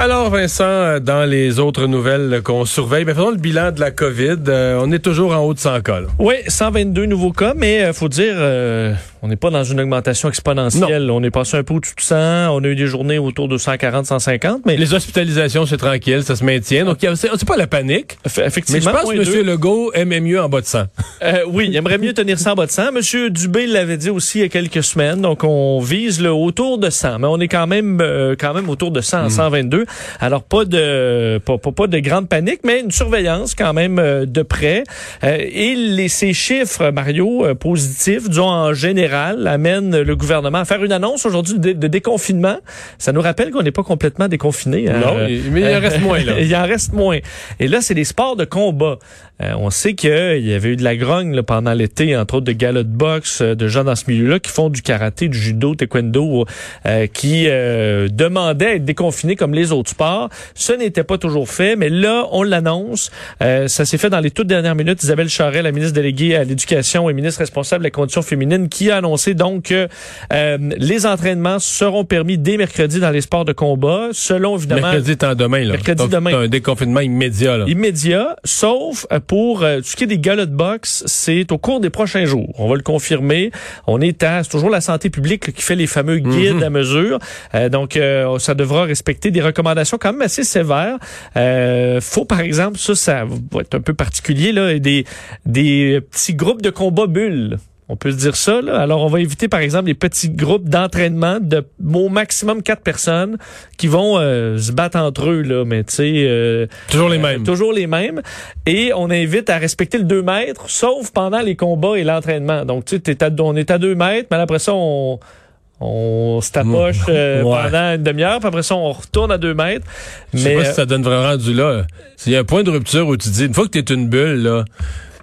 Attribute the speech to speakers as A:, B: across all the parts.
A: Alors Vincent, euh, dans les autres nouvelles qu'on surveille, ben faisons le bilan de la COVID. Euh, on est toujours en haut de 100 cas.
B: Oui, 122 nouveaux cas, mais euh, faut dire, euh, on n'est pas dans une augmentation exponentielle. On est passé un peu au-dessus de 100. On a eu des journées autour de 140, 150. Mais
A: Les hospitalisations, c'est tranquille, ça se maintient. Donc, c'est pas la panique.
B: eff-
A: Mais
B: effectivement,
A: je pense que. M. Legault aimait mieux en bas de 100.
B: Euh, oui, il aimerait mieux tenir ça en bas de 100. Monsieur Dubé l'avait dit aussi il y a quelques semaines. Donc, on vise le autour de 100. Mais on est quand même, quand même autour de 100, 122. Alors, pas de, pas, pas, pas de grande panique, mais une surveillance quand même euh, de près. Euh, et les, ces chiffres, Mario, euh, positifs, disons en général, amènent le gouvernement à faire une annonce aujourd'hui de, de déconfinement. Ça nous rappelle qu'on n'est pas complètement déconfiné. hein.
A: Non, mais il en reste moins, là.
B: il en reste moins. Et là, c'est les sports de combat. Euh, on sait qu'il y avait eu de la grogne là, pendant l'été, entre autres de galas de boxe, euh, de gens dans ce milieu-là qui font du karaté, du judo, taekwondo, euh, qui euh, demandaient à être déconfinés comme les autres sports. Ce n'était pas toujours fait, mais là, on l'annonce. Euh, ça s'est fait dans les toutes dernières minutes. Isabelle Charret, la ministre déléguée à l'éducation et ministre responsable de la condition féminine, qui a annoncé donc que euh, les entraînements seront permis dès mercredi dans les sports de combat, selon évidemment
A: Mercredi étant demain. Là.
B: Mercredi
A: Donc,
B: demain.
A: un déconfinement immédiat. Là.
B: immédiat, sauf euh, pour euh, ce qui est des galas de boxe, c'est au cours des prochains jours. On va le confirmer. On est à, c'est toujours la santé publique là, qui fait les fameux guides
A: Mhm.
B: à mesure. Euh, donc, euh, ça devra respecter des recommandations quand même assez sévères. Euh, faut, par exemple, ça, ça va être un peu particulier, là, des, des petits groupes de combat bulles. On peut se dire ça. Là. Alors, on va éviter, par exemple, les petits groupes d'entraînement de au maximum quatre personnes qui vont euh, se battre entre eux. Là. Mais tu sais, euh,
A: Toujours les
B: euh,
A: mêmes.
B: toujours les mêmes. Et on invite à respecter le 2 mètres, sauf pendant les combats et l'entraînement. Donc, tu sais, on est à 2 mètres, mais après ça, on, on se tapoche euh.
A: Ouais.
B: pendant une demi-heure, puis après ça, on retourne à 2 mètres.
A: Je sais
B: Mais
A: pas si
B: euh,
A: ça donne vraiment rendu là. S'il y a un point de rupture où tu dis, une fois que tu es une bulle, là,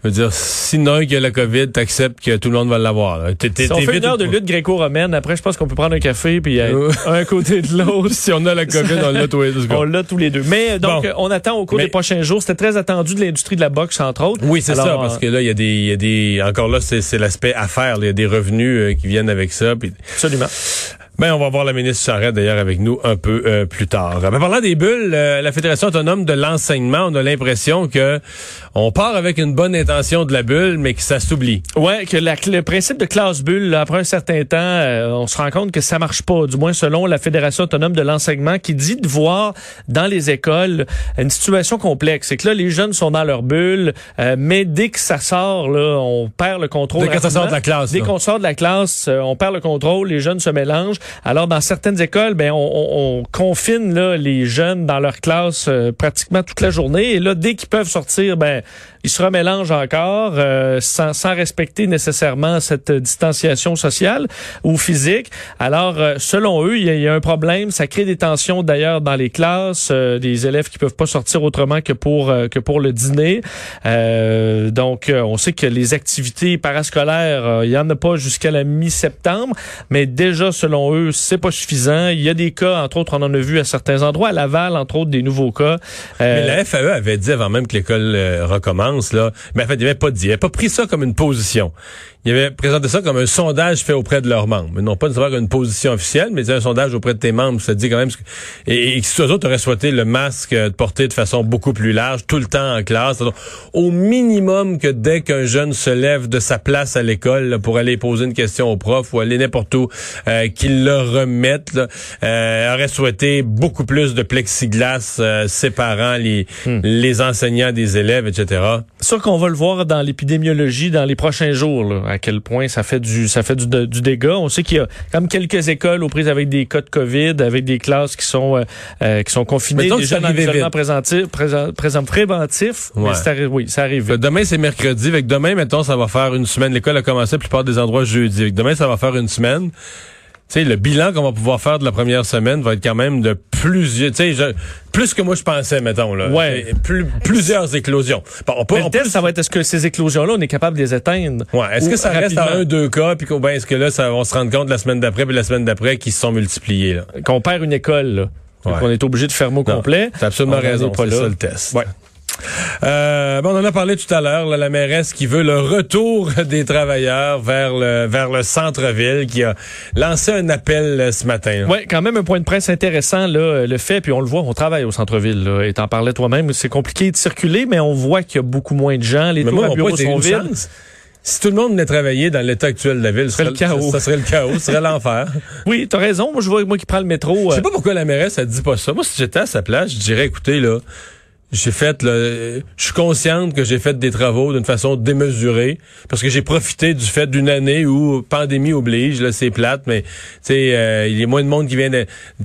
A: je veux dire, si non qu'il y a la COVID, t'acceptes que tout le monde va l'avoir.
B: si on fait une heure de lutte gréco-romaine, après, je pense qu'on peut prendre un café, puis euh, un côté de l'autre.
A: Si on a la COVID, on l'a tous les deux.
B: On l'a tous les deux. Mais donc,
A: Bon.
B: on attend au cours
A: Mais-
B: des prochains jours. C'était très attendu de l'industrie de la boxe, entre autres.
A: Oui, c'est ça, parce
B: euh,
A: que là, il y a des, il y a des, encore là, c'est, l'aspect affaires. Il y a des revenus euh, qui viennent avec ça. Puis,
B: Absolument.
A: Ben, on va voir la ministre Charette d'ailleurs avec nous un peu euh, plus tard. Ben, parlant des bulles, euh, la Fédération autonome de l'enseignement, on a l'impression que on part avec une bonne intention de la bulle, mais que ça s'oublie.
B: Ouais, que la- le principe de classe bulle, là, après un certain temps, euh, on se rend compte que ça marche pas, du moins selon la Fédération autonome de l'enseignement, qui dit de voir dans les écoles une situation complexe. C'est que là, les jeunes sont dans leur bulle, euh, mais dès que ça sort, là, on perd le contrôle.
A: Dès
B: rapidement.
A: sort de la classe,
B: Dès qu'on sort de la classe, euh, on perd le contrôle, les jeunes se mélangent. Alors, dans certaines écoles, ben, on, on- on confine là, les jeunes dans leur classe euh, pratiquement toute la journée. Et là, dès qu'ils peuvent sortir, ben, ils se remélangent encore euh, sans, sans respecter nécessairement cette distanciation sociale ou physique. Alors, euh, selon eux, il y, y a un problème. Ça crée des tensions d'ailleurs dans les classes, euh, des élèves qui peuvent pas sortir autrement que pour euh, que pour le dîner. Donc, on sait que les activités parascolaires, il y en a pas jusqu'à la mi-septembre, mais déjà selon eux, c'est pas suffisant. Il y a des cas, entre autres, on en a vu à certains endroits, à Laval, entre autres, des nouveaux cas. Euh,
A: Mais la FAE avait dit avant même que l'école euh, recommence, là, mais en fait, il avait pas dit, avait pas pris ça comme une position. Il avait présenté ça comme un sondage fait auprès de leurs membres. Non pas nécessairement une position officielle, mais un sondage auprès de tes membres. Ça dit quand même ce que- et, et si eux autres auraient souhaité le masque euh, de porter de façon beaucoup plus large, tout le temps en classe, au minimum que dès qu'un jeune se lève de sa place à l'école pour aller poser une question au prof ou aller n'importe où, euh, qu'il le remette, là, euh, aurait souhaité beaucoup plus de plexiglas euh, séparant les, les enseignants des élèves, etc.
B: Sûr qu'on va le voir dans l'épidémiologie dans les prochains jours, là, à quel point ça fait du ça fait du, du dégât. On sait qu'il y a comme quelques écoles aux prises avec des cas de COVID, avec des classes qui sont euh, euh, qui sont confinées, des jeunes en isolement présentif, présent, présent- préventif.
A: Ouais.
B: Mais arri- oui, ça arrive.
A: Fait demain, c'est mercredi. Fait que demain, mettons, ça va faire une semaine. L'école a commencé à la plupart des endroits jeudi. Fait que demain, ça va faire une semaine. Sais, le bilan qu'on va pouvoir faire de la première semaine va être quand même de plusieurs, tu sais, je- plus que moi je pensais, mettons, là.
B: Ouais.
A: Plus, plusieurs éclosions. Bon, on peut,
B: Mais le
A: on peut-
B: test, ça va être est-ce que ces éclosions-là, on est capable de les éteindre?
A: Ouais. Est-ce que ça reste à un, deux cas, puis ben, est-ce que là, ça, on se rend compte la semaine d'après, puis la semaine d'après, qu'ils se sont multipliés, là?
B: Qu'on perd une école, là.
A: Ouais.
B: qu'on est obligé de fermer au
A: Non,
B: complet.
A: T'as absolument
B: On
A: raison. C'est ça le test.
B: Ouais.
A: Euh, bon, on en a parlé tout à l'heure, la mairesse qui veut le retour des travailleurs vers le vers le centre-ville, qui a lancé un appel euh, ce matin.
B: Oui, quand même un point de presse intéressant, là, le fait, puis on le voit, on travaille au centre-ville, et t'en parlais toi-même, c'est compliqué de circuler, mais on voit qu'il y a beaucoup moins de gens, les tours à bureaux sont vides.
A: Si tout le monde venait travailler dans l'état actuel de la ville, ce serait le chaos. Ça, serait le chaos, ce serait l'enfer.
B: Oui, t'as raison. Moi, je vois moi qui prends le métro.
A: Je sais euh, pas pourquoi la mairesse, elle dit pas ça. Moi, si j'étais à sa place, je dirais, écoutez, là, j'ai fait je suis consciente que j'ai fait des travaux d'une façon démesurée parce que j'ai profité du fait d'une année où pandémie oblige là c'est plate mais tu sais euh, il y a moins de monde qui vient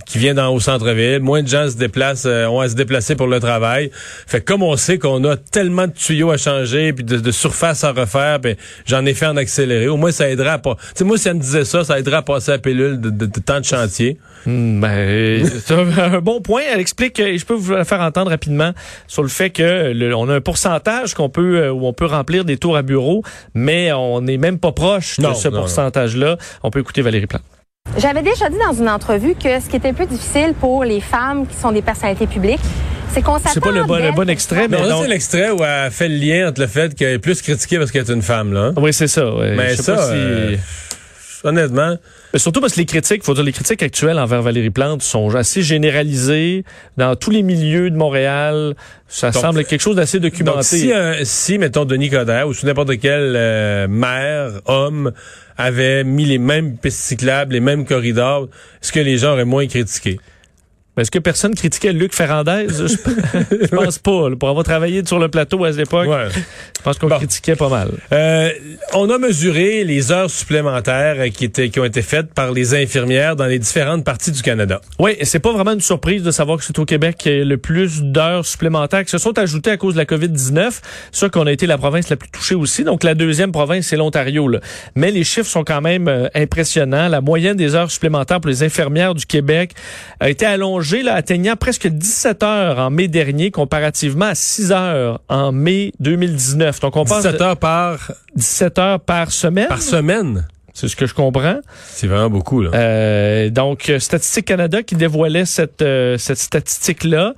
A: qui vient dans au centre-ville moins de gens se déplacent euh, ont à se déplacer pour le travail. Fait comme on sait qu'on a tellement de tuyaux à changer puis de, de surface à refaire ben j'en ai fait en accéléré. Au moins ça aidera pas tu sais moi si elle me disait ça ça aidera à passer la pilule de, de, de temps de chantier
B: hmm, ben c'est un bon point elle explique je peux vous la faire entendre rapidement sur le fait que on a un pourcentage qu'on peut euh, où on peut remplir des tours à bureau, mais on n'est même pas proche de ce pourcentage-là. On peut écouter Valérie Plante.
C: J'avais déjà dit dans une entrevue que ce qui était plus difficile pour les femmes qui sont des personnalités publiques, c'est qu'on s'attend.
B: C'est pas le bon, le bon extrait, mais
A: c'est l'extrait où elle fait le lien entre le fait qu'elle est plus critiquée parce qu'elle est une femme, là.
B: Oui, c'est ça.
A: Mais ça, euh, honnêtement.
B: Mais surtout parce que les critiques, faut dire, les critiques actuelles envers Valérie Plante sont assez généralisées dans tous les milieux de Montréal. Ça semble quelque chose d'assez documenté.
A: si, si, mettons, Denis Coderre ou n'importe quel euh, maire, homme, avait mis les mêmes pistes cyclables, les mêmes corridors, est-ce que les gens auraient moins critiqué?
B: Est-ce que personne critiquait Luc Ferrandez? je, pense pas. pour avoir travaillé sur le plateau à l'époque, je pense qu'on critiquait pas mal.
A: Euh, on a mesuré les heures supplémentaires qui, étaient, qui ont été faites par les infirmières dans les différentes parties du Canada.
B: Oui, c'est pas vraiment une surprise de savoir que c'est au Québec qu'il y a le plus d'heures supplémentaires qui se sont ajoutées à cause de la COVID-19. Sûr qu'on a été la province la plus touchée aussi. Donc, la deuxième province, c'est l'Ontario. Mais les chiffres sont quand même euh, impressionnants. La moyenne des heures supplémentaires pour les infirmières du Québec a été allongée atteignant presque 17 heures en mai dernier, comparativement à 6 heures en mai 2019.
A: Donc, on 17 heures par...
B: 17 heures par semaine.
A: Par semaine.
B: C'est ce que je comprends.
A: C'est vraiment beaucoup, là.
B: Euh, donc, Statistique Canada qui dévoilait cette, euh, cette statistique-là.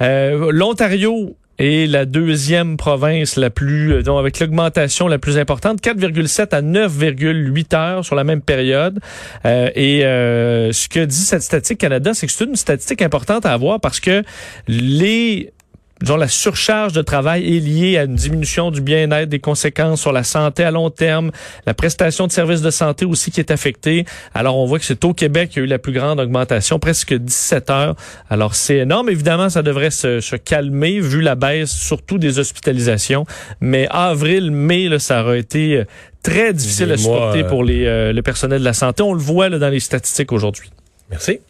B: Euh, L'Ontario et la deuxième province la plus, euh, donc avec l'augmentation la plus importante, 4,7 à 9,8 heures sur la même période. Euh, et euh, ce que dit cette statistique Canada, c'est que c'est une statistique importante à avoir parce que les disons, la surcharge de travail est liée à une diminution du bien-être, des conséquences sur la santé à long terme, la prestation de services de santé aussi qui est affectée. Alors, on voit que c'est au Québec qu'il y a eu la plus grande augmentation, presque 17 heures. Alors, c'est énorme. Évidemment, ça devrait se, se, calmer vu la baisse, surtout des hospitalisations. Mais avril, mai, là, ça aurait été euh, très difficile à supporter pour les, euh, le personnel de la santé. On le voit là, dans les statistiques aujourd'hui.
A: Merci.